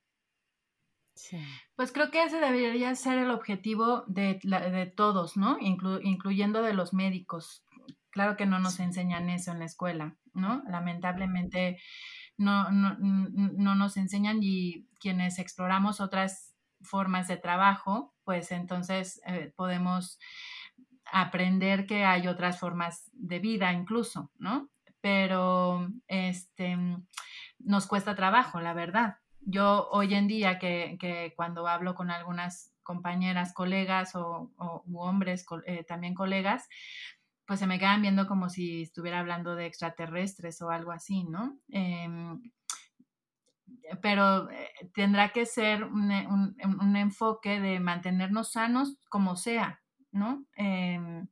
Pues creo que ese debería ser el objetivo de, de todos, ¿no? incluyendo de los médicos. Claro que no nos enseñan eso en la escuela, ¿no? Lamentablemente no, no, no nos enseñan y quienes exploramos otras formas de trabajo, pues entonces eh, podemos aprender que hay otras formas de vida incluso, ¿no? Pero este, nos cuesta trabajo, la verdad. Yo hoy en día que, cuando hablo con algunas compañeras, colegas o, hombres, eh, también colegas, pues se me quedan viendo como si estuviera hablando de extraterrestres o algo así, ¿no? Em, pero eh, tendrá que ser eh, un, enfoque de mantenernos sanos como sea, ¿no? Em,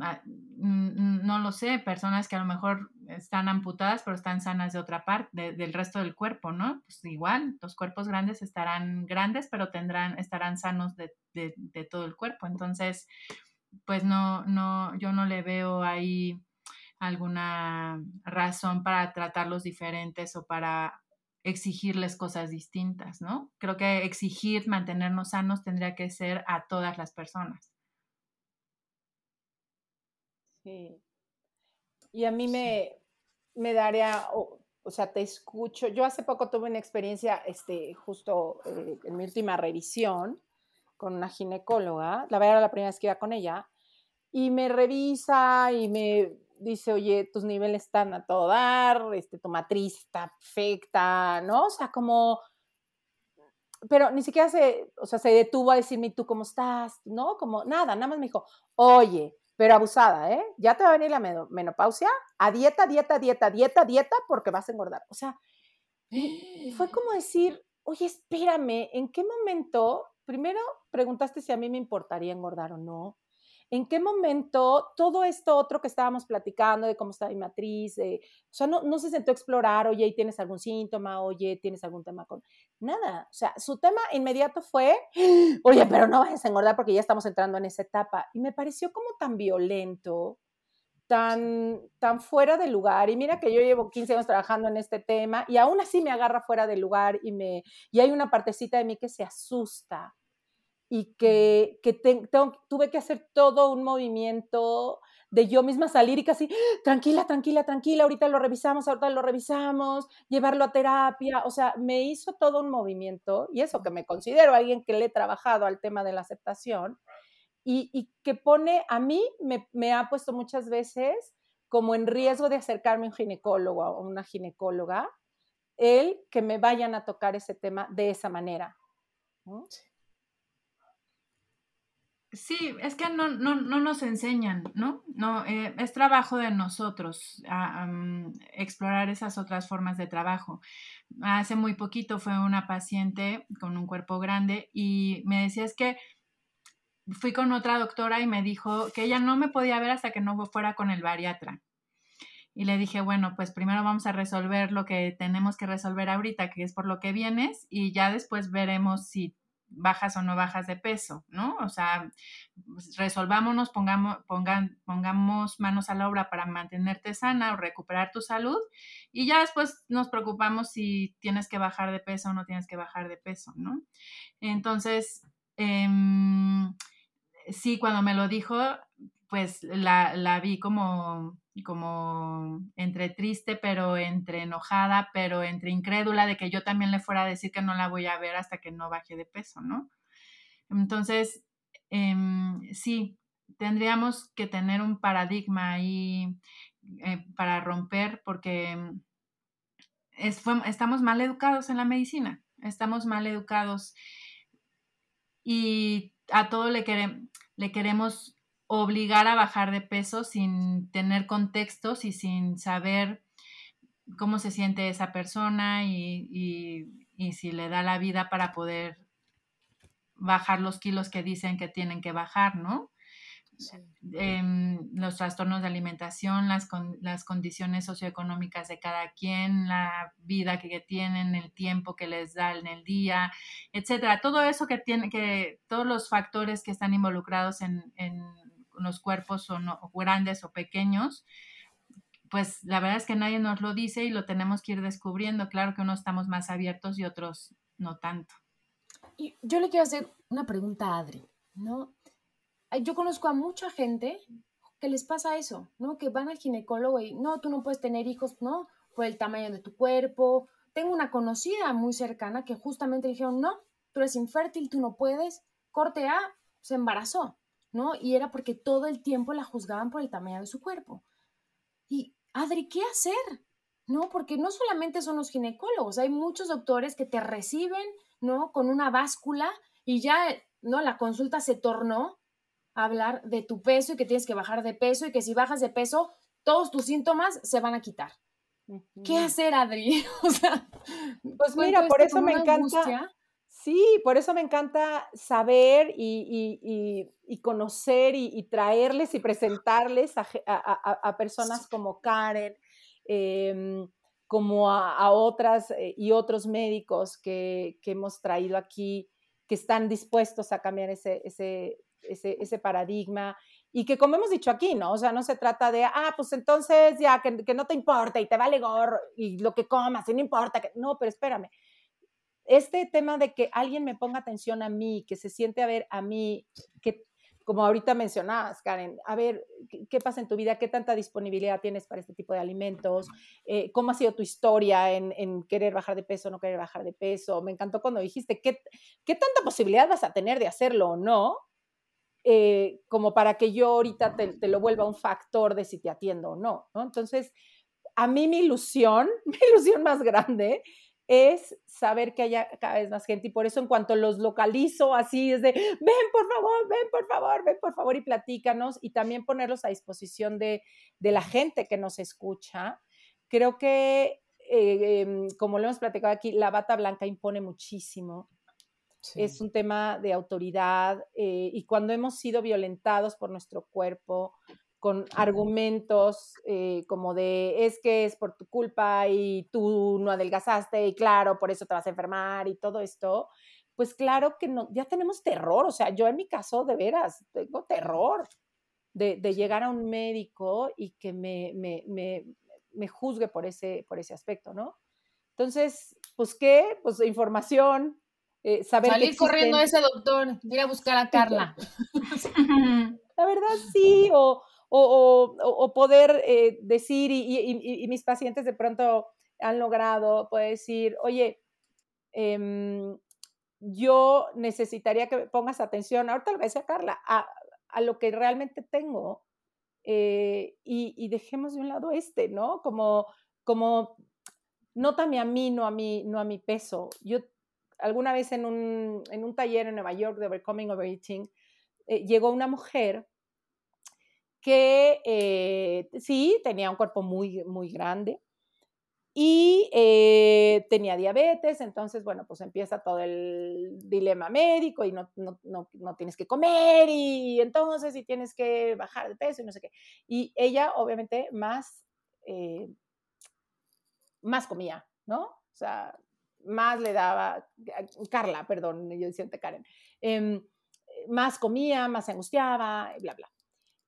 ah, no lo sé, personas que a lo mejor están amputadas pero están sanas de otra parte, del resto del cuerpo, ¿no? Pues igual, los cuerpos grandes estarán grandes, pero tendrán, estarán sanos de, de todo el cuerpo. Entonces, pues no, no, yo no le veo ahí alguna razón para tratarlos diferentes o para exigirles cosas distintas, ¿no? Creo que exigir mantenernos sanos tendría que ser a todas las personas. Sí. Y a mí me, me daría, o, sea, te escucho. Yo hace poco tuve una experiencia, este, justo eh, en mi última revisión con una ginecóloga. La verdad era la primera vez que iba con ella. Y me revisa y me dice, oye, tus niveles están a todo dar, este, tu matriz está perfecta, ¿no? O sea, como, pero ni siquiera se, o sea, se detuvo a decirme, ¿tú cómo estás? ¿No? Como, nada, nada más me dijo, oye, pero abusada, ¿eh? Ya te va a venir la menopausia, a dieta, dieta, dieta, dieta, dieta, porque vas a engordar. O sea, fue como decir, oye, espérame, ¿en qué momento? Primero preguntaste si a mí me importaría engordar o no en qué momento todo esto otro que estábamos platicando de cómo está mi matriz, o sea, no, no se sentó a explorar, oye, ¿tienes algún síntoma? Oye, ¿tienes algún tema con...? Nada, o sea, su tema inmediato fue, oye, pero no vayas a engordar porque ya estamos entrando en esa etapa. Y me pareció como tan violento, tan, tan fuera de lugar. Y mira que yo llevo 15 años trabajando en este tema y aún así me agarra fuera de lugar y, me, y hay una partecita de mí que se asusta y que, que tuve que hacer todo un movimiento de yo misma salir y casi, tranquila, tranquila, tranquila, ahorita lo revisamos, ahorita lo revisamos, llevarlo a terapia, o sea, me hizo todo un movimiento y eso que me considero alguien que le he trabajado al tema de la aceptación y, y que pone, a mí me, me, ha puesto muchas veces como en riesgo de acercarme a un ginecólogo o una ginecóloga, el que me vayan a tocar ese tema de esa manera. ¿no? Sí, es que no, no, no nos enseñan, ¿no? no eh, es trabajo de nosotros explorar esas otras formas de trabajo. Hace muy poquito fue una paciente con un cuerpo grande y me decía es que fui con otra doctora y me dijo que ella no me podía ver hasta que no fuera con el bariatra. Y le dije, bueno, pues primero vamos a resolver lo que tenemos que resolver ahorita, que es por lo que vienes, y ya después veremos si bajas o no bajas de peso, ¿no? O sea, pues, resolvámonos, pongamos, pongamos manos a la obra para mantenerte sana o recuperar tu salud y ya después nos preocupamos si tienes que bajar de peso o no tienes que bajar de peso, ¿no? Entonces, em, sí, cuando me lo dijo, pues la, la vi como, como entre triste, pero entre enojada, pero entre incrédula de que yo también le fuera a decir que no la voy a ver hasta que no baje de peso, ¿no? Entonces, em, sí, tendríamos que tener un paradigma ahí eh, para romper porque estamos mal educados en la medicina, estamos mal educados y a todo le, le queremos obligar a bajar de peso sin tener contextos y sin saber cómo se siente esa persona y, si le da la vida para poder bajar los kilos que dicen que tienen que bajar, ¿no? Em, los trastornos de alimentación, las, las condiciones socioeconómicas de cada quien, la vida que, tienen, el tiempo que les da en el día, etcétera. Todo eso que tiene, que todos los factores que están involucrados en los cuerpos son grandes o pequeños, pues la verdad es que nadie nos lo dice y lo tenemos que ir descubriendo. Claro que unos estamos más abiertos y otros no tanto. Y yo le quiero hacer una pregunta a Adri, ¿no? Yo conozco a mucha gente que les pasa eso, ¿no? Que van al ginecólogo y no, tú no puedes tener hijos, ¿no? Por el tamaño de tu cuerpo. Tengo una conocida muy cercana que justamente le dijeron, no, tú eres infértil, tú no puedes. Corte A, se embarazó. ¿No? Y era porque todo el tiempo la juzgaban por el tamaño de su cuerpo. Y, Adri, ¿qué hacer? ¿No? Porque no solamente son los ginecólogos, hay muchos doctores que te reciben, ¿no? Con una báscula y ya, ¿no? La consulta se tornó a hablar de tu peso y que tienes que bajar de peso y que si bajas de peso, todos tus síntomas se van a quitar. ¿Qué hacer, Adri? o sea, pues mira, por eso me encanta. Sí, por eso me encanta saber y, conocer y, traerles y presentarles a, personas como Karen, em, como a, otras eh, y otros médicos que, hemos traído aquí, que están dispuestos a cambiar ese, ese, paradigma y que como hemos dicho aquí, ¿no? O sea, no se trata de, ah, pues entonces ya, que, que no te importa y te vale gorro y lo que comas y no importa, que... no, pero espérame este tema de que alguien me ponga atención a mí, que se siente a ver a mí, que como ahorita mencionabas, Karen, a ver, ¿qué, pasa en tu vida? ¿Qué tanta disponibilidad tienes para este tipo de alimentos? Eh, ¿Cómo ha sido tu historia en, querer bajar de peso o no querer bajar de peso? Me encantó cuando dijiste, ¿qué, qué tanta posibilidad vas a tener de hacerlo o no? Eh, como para que yo ahorita te, te, lo vuelva un factor de si te atiendo o no, ¿no? Entonces, a mí mi ilusión, mi ilusión más grande es saber que haya cada vez más gente y por eso en cuanto los localizo así es de, ven por favor, ven por favor, ven por favor y platícanos y también ponerlos a disposición de, la gente que nos escucha. Creo que, eh, em, como lo hemos platicado aquí, la bata blanca impone muchísimo. Es un tema de autoridad eh, y cuando hemos sido violentados por nuestro cuerpo, con argumentos eh, como de es que es por tu culpa y tú no adelgazaste y claro, por eso te vas a enfermar y todo esto, pues claro que no, ya tenemos terror, o sea, yo en mi caso de veras tengo terror de, llegar a un médico y que me, me, juzgue por ese, por ese aspecto, ¿no? Entonces, pues qué, pues información, eh, saber... Salir corriendo a ese doctor, ir a buscar a Carla. La verdad sí, o, o, poder eh, decir, y, mis pacientes de pronto han logrado, puede decir, oye, em, yo necesitaría que pongas atención, ahorita lo que decía Carla, a, lo que realmente tengo eh, y, dejemos de un lado este, ¿no? Como, como, nótame a mí, no a mí, no a mi peso. Yo alguna vez en un, en un taller en Nueva York de Overcoming Overeating, eh, llegó una mujer que eh, sí, tenía un cuerpo muy, muy grande y eh, tenía diabetes, entonces, bueno, pues empieza todo el dilema médico y no, no, no, tienes que comer y entonces y tienes que bajar de peso y no sé qué. Y ella, obviamente, más, eh, más comía, ¿no? O sea, más le daba, Carla, perdón, yo decía Karen, em, más comía, más se angustiaba, bla, bla.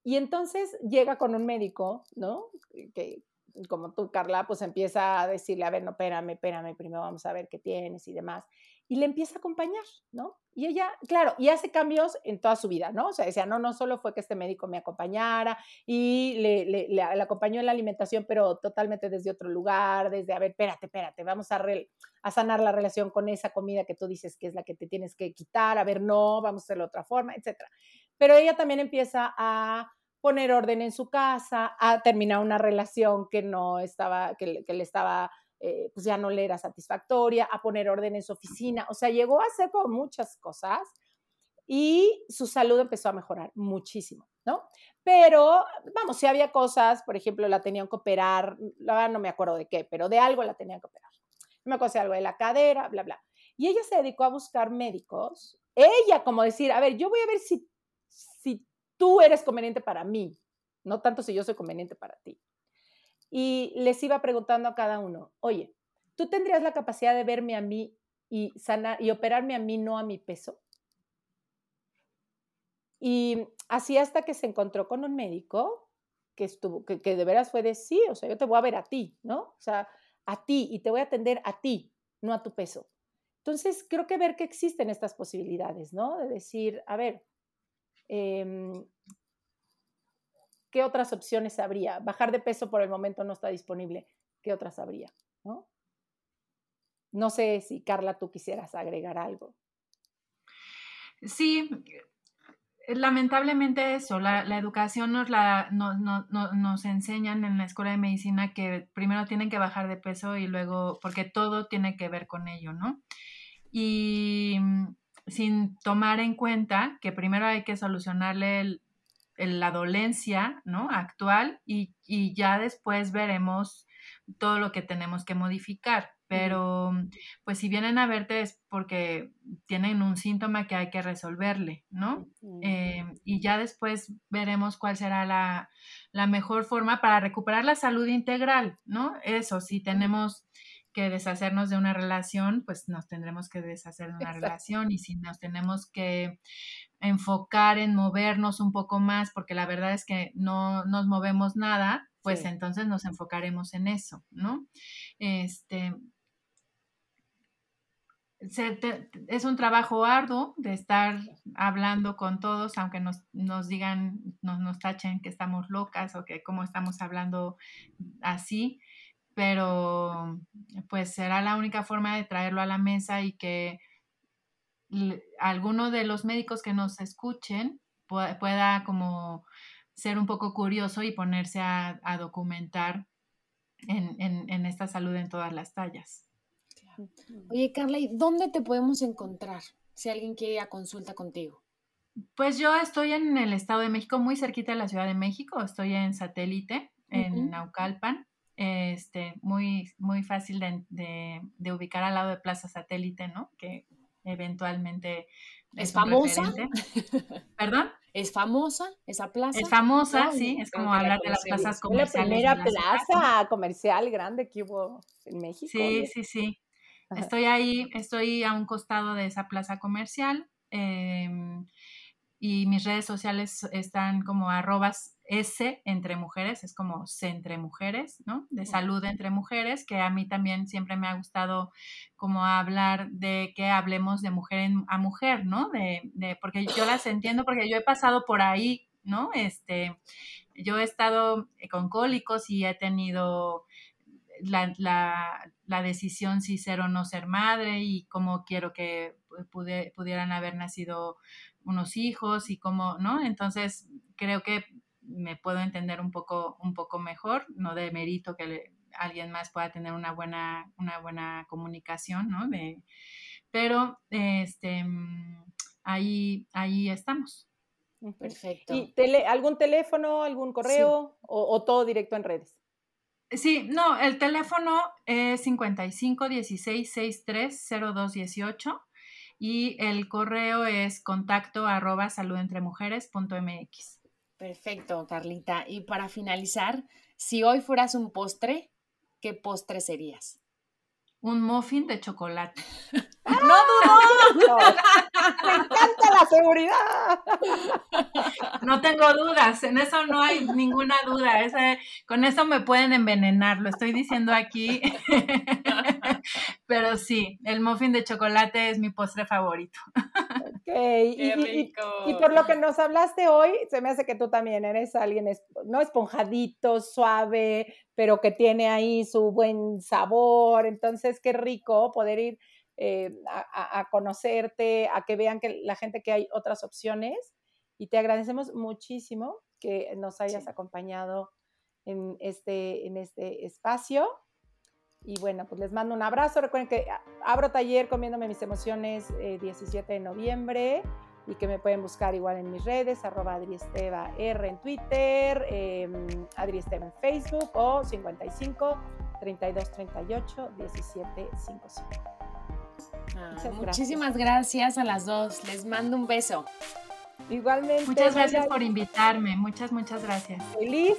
Y entonces llega con un médico, ¿no? Que como tú, Carla, pues empieza a decirle, a ver, no, espérame, espérame, primero vamos a ver qué tienes y demás. y le empieza a acompañar, ¿no? Y ella, claro, y hace cambios en toda su vida, ¿no? O sea, decía, no, no solo fue que este médico me acompañara y le, acompañó en la alimentación, pero totalmente desde otro lugar, desde, a ver, espérate, espérate, vamos a, a sanar la relación con esa comida que tú dices que es la que te tienes que quitar, a ver, no, vamos a hacerlo de otra forma, etc. Pero ella también empieza a poner orden en su casa, a terminar una relación que no estaba, que, le estaba eh, pues ya no le era satisfactoria, a poner orden en su oficina, o sea, llegó a hacer muchas cosas y su salud empezó a mejorar muchísimo, ¿no? Pero, vamos, si había cosas, por ejemplo, la tenían que operar, no me acuerdo de qué, pero de algo la tenían que operar. No me acuerdo de algo de la cadera, bla, bla. Y ella se dedicó a buscar médicos, ella como decir, a ver, yo voy a ver si, si tú eres conveniente para mí, no tanto si yo soy conveniente para ti y les iba preguntando a cada uno, oye, ¿tú tendrías la capacidad de verme a mí y, sanar, y operarme a mí, no a mi peso? Y así hasta que se encontró con un médico que estuvo, que, que, de veras fue de sí, o sea, yo te voy a ver a ti, ¿no? O sea, a ti y te voy a atender a ti, no a tu peso. Entonces, creo que ver que existen estas posibilidades, ¿no? De decir, a ver, eh, ¿qué otras opciones habría? Bajar de peso por el momento no está disponible. ¿Qué otras habría? ¿No? Sé si Carla, tú quisieras agregar algo. Sí, lamentablemente eso, la, educación nos, la, nos enseñan en la escuela de medicina que primero tienen que bajar de peso y luego, porque todo tiene que ver con ello, ¿no? Y sin tomar en cuenta que primero hay que solucionarle el, la dolencia ¿no? actual y, ya después veremos todo lo que tenemos que modificar. Pero pues si vienen a verte es porque tienen un síntoma que hay que resolverle, ¿no? Eh, y ya después veremos cuál será la, la, mejor forma para recuperar la salud integral, ¿no? Eso, si tenemos que deshacernos de una relación, pues nos tendremos que deshacer de una relación y si nos tenemos que enfocar en movernos un poco más, porque la verdad es que no nos movemos nada, pues entonces nos enfocaremos en eso, ¿no? Este, es un trabajo arduo de estar hablando con todos, aunque nos, nos digan, nos, nos tachen que estamos locas o que cómo estamos hablando así, pero pues será la única forma de traerlo a la mesa y que alguno de los médicos que nos escuchen pueda, como ser un poco curioso y ponerse a, documentar en, esta salud en todas las tallas. Oye, Carla, ¿y dónde te podemos encontrar si alguien quiere ir a consulta contigo? Pues yo estoy en el Estado de México, muy cerquita de la Ciudad de México, estoy en satélite, en Naucalpan este, muy, muy fácil de, ubicar al lado de Plaza Satélite, ¿no? Que eventualmente es, famosa. ¿Perdón? ¿Es famosa esa plaza? Es famosa, sí, es como hablar de las plazas comerciales. La primera plaza comercial grande que hubo en México. Sí, sí, sí. Estoy ahí, estoy a un costado de esa plaza comercial. Em, y mis redes sociales están como arrobas S entre mujeres, es como C entre mujeres, ¿no? De salud entre mujeres, que a mí también siempre me ha gustado como hablar de que hablemos de mujer a mujer, ¿no? De, de, porque yo las entiendo, porque yo he pasado por ahí, ¿no? Este, yo he estado con cólicos y he tenido la, la, decisión si ser o no ser madre y cómo quiero que pudieran haber nacido unos hijos y cómo, ¿no? Entonces, creo que me puedo entender un poco, un poco mejor, no de mérito que alguien más pueda tener una buena, una buena comunicación, ¿no? De, pero este, ahí, ahí estamos. Perfecto. ¿Y algún teléfono, algún correo o, todo directo en redes? Sí, no, el teléfono es 55 16 63 02 18 y el correo es contacto arroba saludentremujeres.mx. Perfecto, Carlita. Y para finalizar, si hoy fueras un postre, ¿qué postre serías? Un muffin de chocolate. ¡No dudo! ¡Me encanta la seguridad! no tengo dudas, en eso no hay ninguna duda. con eso me pueden envenenar, lo estoy diciendo aquí. Pero sí, el muffin de chocolate es mi postre favorito. Okay. y, Y, por lo que nos hablaste hoy, se me hace que tú también eres alguien, no esponjadito, suave, pero que tiene ahí su buen sabor. Entonces, qué rico poder ir eh, a, conocerte, a que vean que la gente que hay otras opciones. Y te agradecemos muchísimo que nos hayas acompañado en este, en este espacio. Y bueno, pues les mando un abrazo. Recuerden que abro taller comiéndome mis emociones 17 eh, de noviembre y que me pueden buscar igual en mis redes, arroba Adriesteva R en Twitter, eh, Adriesteva en Facebook o 55 32 38 17 55. muchísimas gracias a las dos. Les mando un beso. Igualmente. Muchas gracias por invitarme. Muchas, muchas gracias. Feliz.